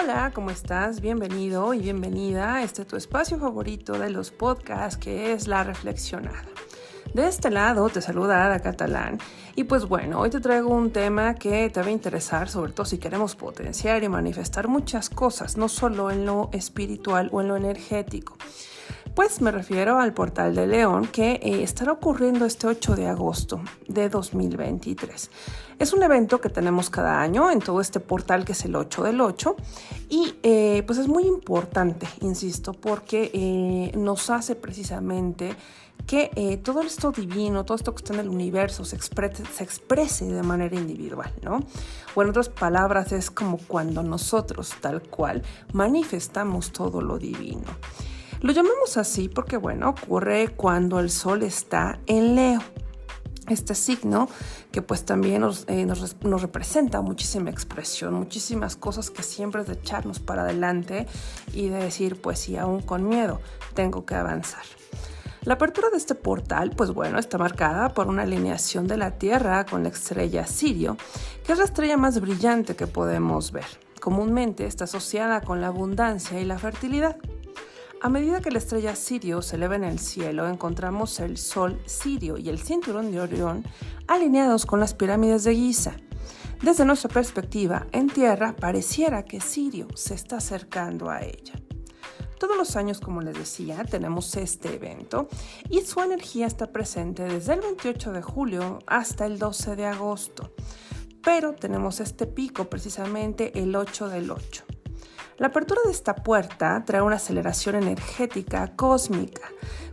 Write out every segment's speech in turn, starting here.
Hola, ¿cómo estás? Bienvenido y bienvenida este tu espacio favorito de los podcasts que es La Reflexionada. De este lado te saluda Ada Catalán y pues bueno, hoy te traigo un tema que te va a interesar, sobre todo si queremos potenciar y manifestar muchas cosas, no solo en lo espiritual o en lo energético. Pues me refiero al portal de León que eh, estará ocurriendo este 8 de agosto de 2023. Es un evento que tenemos cada año en todo este portal que es el 8 del 8 y eh, pues es muy importante, insisto, porque eh, nos hace precisamente que todo esto divino, todo esto que está en el universo se exprese, se exprese de manera individual, ¿no? O en otras palabras, es como cuando nosotros tal cual manifestamos todo lo divino. Lo llamamos así porque, bueno, ocurre cuando el Sol está en Leo. Este signo que pues también eh, nos, nos, representa muchísima expresión, muchísimas cosas que siempre es de echarnos para adelante y de decir, pues sí, aún con miedo, tengo que avanzar. La apertura de este portal, pues bueno, está marcada por una alineación de la Tierra con la estrella Sirio, que es la estrella más brillante que podemos ver. Comúnmente está asociada con la abundancia y la fertilidad. A medida que la estrella Sirio se eleva en el cielo, encontramos el Sol Sirio y el cinturón de Orión alineados con las pirámides de Giza. Desde nuestra perspectiva, en Tierra pareciera que Sirio se está acercando a ella. Todos los años, como les decía, tenemos este evento y su energía está presente desde el 28 de julio hasta el 12 de agosto. Pero tenemos este pico precisamente el 8 del 8. La apertura de esta puerta trae una aceleración energética cósmica,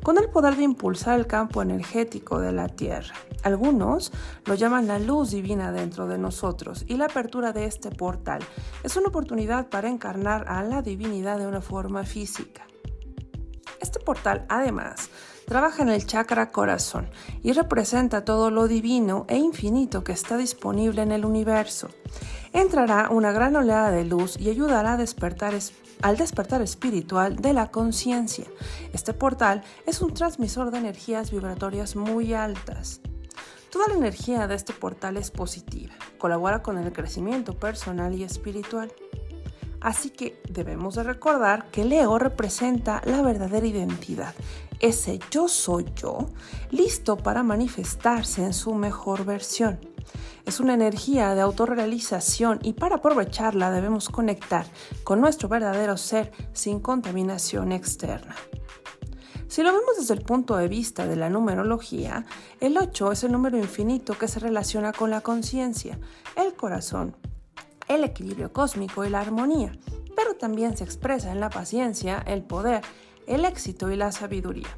con el poder de impulsar el campo energético de la Tierra. Algunos lo llaman la luz divina dentro de nosotros y la apertura de este portal es una oportunidad para encarnar a la divinidad de una forma física. Este portal además trabaja en el chakra corazón y representa todo lo divino e infinito que está disponible en el universo entrará una gran oleada de luz y ayudará a despertar al despertar espiritual de la conciencia. Este portal es un transmisor de energías vibratorias muy altas. Toda la energía de este portal es positiva, colabora con el crecimiento personal y espiritual. Así que debemos de recordar que Leo representa la verdadera identidad, ese yo soy yo, listo para manifestarse en su mejor versión. Es una energía de autorrealización y para aprovecharla debemos conectar con nuestro verdadero ser sin contaminación externa. Si lo vemos desde el punto de vista de la numerología, el 8 es el número infinito que se relaciona con la conciencia, el corazón, el equilibrio cósmico y la armonía, pero también se expresa en la paciencia, el poder, el éxito y la sabiduría.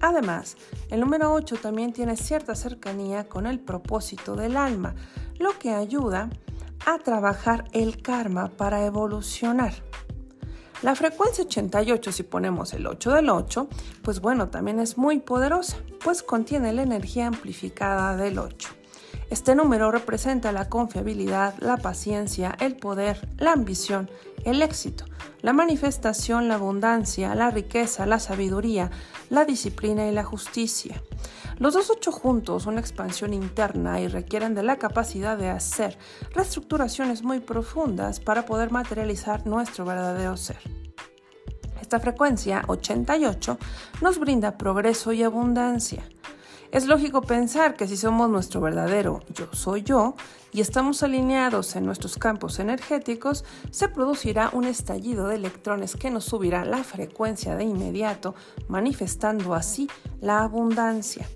Además, el número 8 también tiene cierta cercanía con el propósito del alma, lo que ayuda a trabajar el karma para evolucionar. La frecuencia 88, si ponemos el 8 del 8, pues bueno, también es muy poderosa, pues contiene la energía amplificada del 8. Este número representa la confiabilidad, la paciencia, el poder, la ambición, el éxito, la manifestación, la abundancia, la riqueza, la sabiduría, la disciplina y la justicia. Los dos ocho juntos son expansión interna y requieren de la capacidad de hacer reestructuraciones muy profundas para poder materializar nuestro verdadero ser. Esta frecuencia 88 nos brinda progreso y abundancia. Es lógico pensar que si somos nuestro verdadero yo soy yo y estamos alineados en nuestros campos energéticos, se producirá un estallido de electrones que nos subirá la frecuencia de inmediato, manifestando así la abundancia.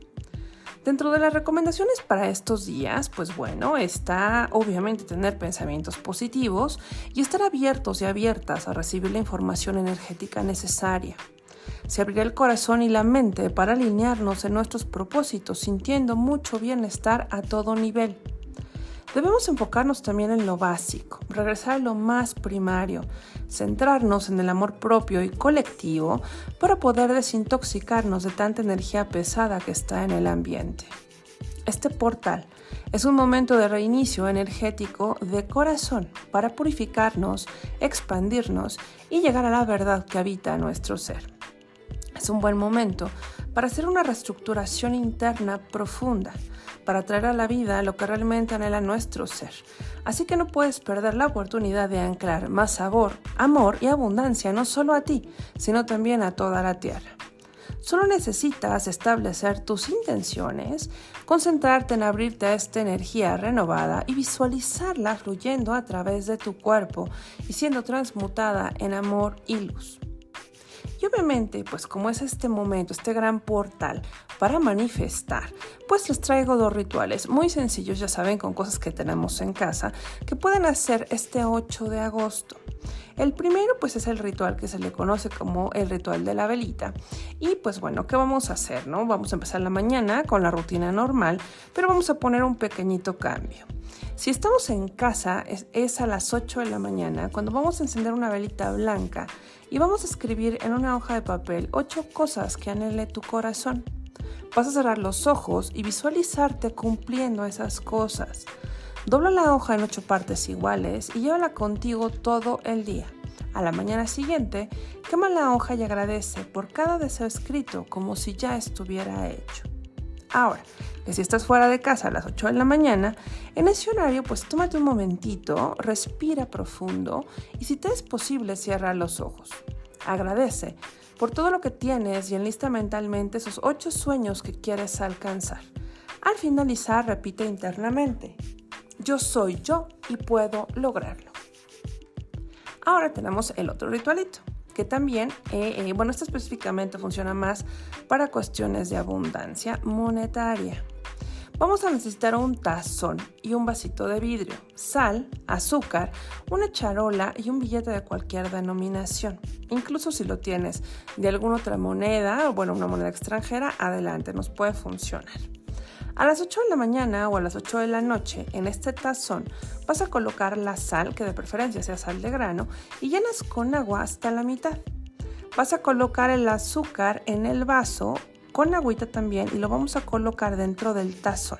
Dentro de las recomendaciones para estos días, pues bueno, está obviamente tener pensamientos positivos y estar abiertos y abiertas a recibir la información energética necesaria. Se abrirá el corazón y la mente para alinearnos en nuestros propósitos, sintiendo mucho bienestar a todo nivel. Debemos enfocarnos también en lo básico, regresar a lo más primario, centrarnos en el amor propio y colectivo para poder desintoxicarnos de tanta energía pesada que está en el ambiente. Este portal es un momento de reinicio energético de corazón para purificarnos, expandirnos y llegar a la verdad que habita nuestro ser. Es un buen momento para hacer una reestructuración interna profunda, para traer a la vida lo que realmente anhela nuestro ser. Así que no puedes perder la oportunidad de anclar más sabor, amor y abundancia no solo a ti, sino también a toda la tierra. Solo necesitas establecer tus intenciones, concentrarte en abrirte a esta energía renovada y visualizarla fluyendo a través de tu cuerpo y siendo transmutada en amor y luz. Y obviamente, pues como es este momento, este gran portal para manifestar, pues les traigo dos rituales muy sencillos, ya saben, con cosas que tenemos en casa, que pueden hacer este 8 de agosto. El primero pues es el ritual que se le conoce como el ritual de la velita. Y pues bueno, ¿qué vamos a hacer? No? Vamos a empezar la mañana con la rutina normal, pero vamos a poner un pequeñito cambio. Si estamos en casa, es, a las 8 de la mañana, cuando vamos a encender una velita blanca y vamos a escribir en una hoja de papel 8 cosas que anhele tu corazón. Vas a cerrar los ojos y visualizarte cumpliendo esas cosas. Dobla la hoja en 8 partes iguales y llévala contigo todo el día. A la mañana siguiente, quema la hoja y agradece por cada deseo escrito como si ya estuviera hecho. Ahora, que si estás fuera de casa a las 8 de la mañana, en ese horario pues tómate un momentito, respira profundo y si te es posible cierra los ojos. Agradece por todo lo que tienes y enlista mentalmente esos 8 sueños que quieres alcanzar. Al finalizar repite internamente, yo soy yo y puedo lograrlo. Ahora tenemos el otro ritualito que también, eh, eh, bueno, esto específicamente funciona más para cuestiones de abundancia monetaria. Vamos a necesitar un tazón y un vasito de vidrio, sal, azúcar, una charola y un billete de cualquier denominación. Incluso si lo tienes de alguna otra moneda, o bueno, una moneda extranjera, adelante, nos puede funcionar. A las 8 de la mañana o a las 8 de la noche en este tazón vas a colocar la sal, que de preferencia sea sal de grano, y llenas con agua hasta la mitad. Vas a colocar el azúcar en el vaso con agüita también y lo vamos a colocar dentro del tazón.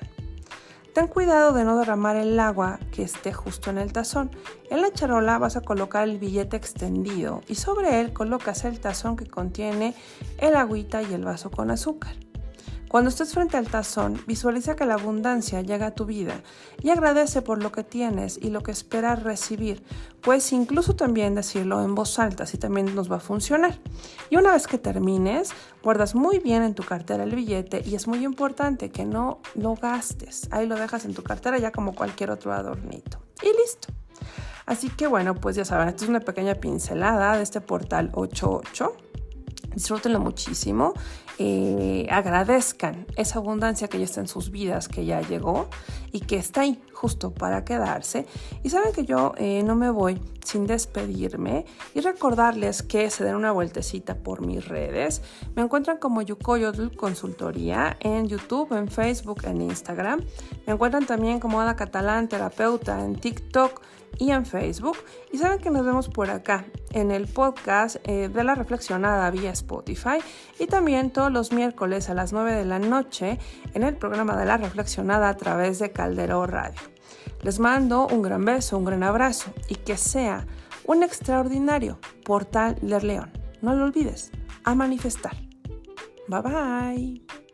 Ten cuidado de no derramar el agua que esté justo en el tazón. En la charola vas a colocar el billete extendido y sobre él colocas el tazón que contiene el agüita y el vaso con azúcar. Cuando estés frente al tazón, visualiza que la abundancia llega a tu vida y agradece por lo que tienes y lo que esperas recibir. Puedes incluso también decirlo en voz alta, así también nos va a funcionar. Y una vez que termines, guardas muy bien en tu cartera el billete y es muy importante que no lo gastes. Ahí lo dejas en tu cartera ya como cualquier otro adornito. Y listo. Así que bueno, pues ya saben, esto es una pequeña pincelada de este portal 88 disfrútenlo muchísimo, eh, agradezcan esa abundancia que ya está en sus vidas, que ya llegó y que está ahí justo para quedarse. Y saben que yo eh, no me voy sin despedirme y recordarles que se den una vueltecita por mis redes. Me encuentran como Yukoyotl Consultoría en YouTube, en Facebook, en Instagram. Me encuentran también como Ada Catalán Terapeuta en TikTok y en Facebook. Y saben que nos vemos por acá en el podcast eh, de la reflexionada vía Spotify y también todos los miércoles a las 9 de la noche en el programa de la reflexionada a través de Caldero Radio. Les mando un gran beso, un gran abrazo y que sea un extraordinario portal del león. No lo olvides, a manifestar. Bye bye.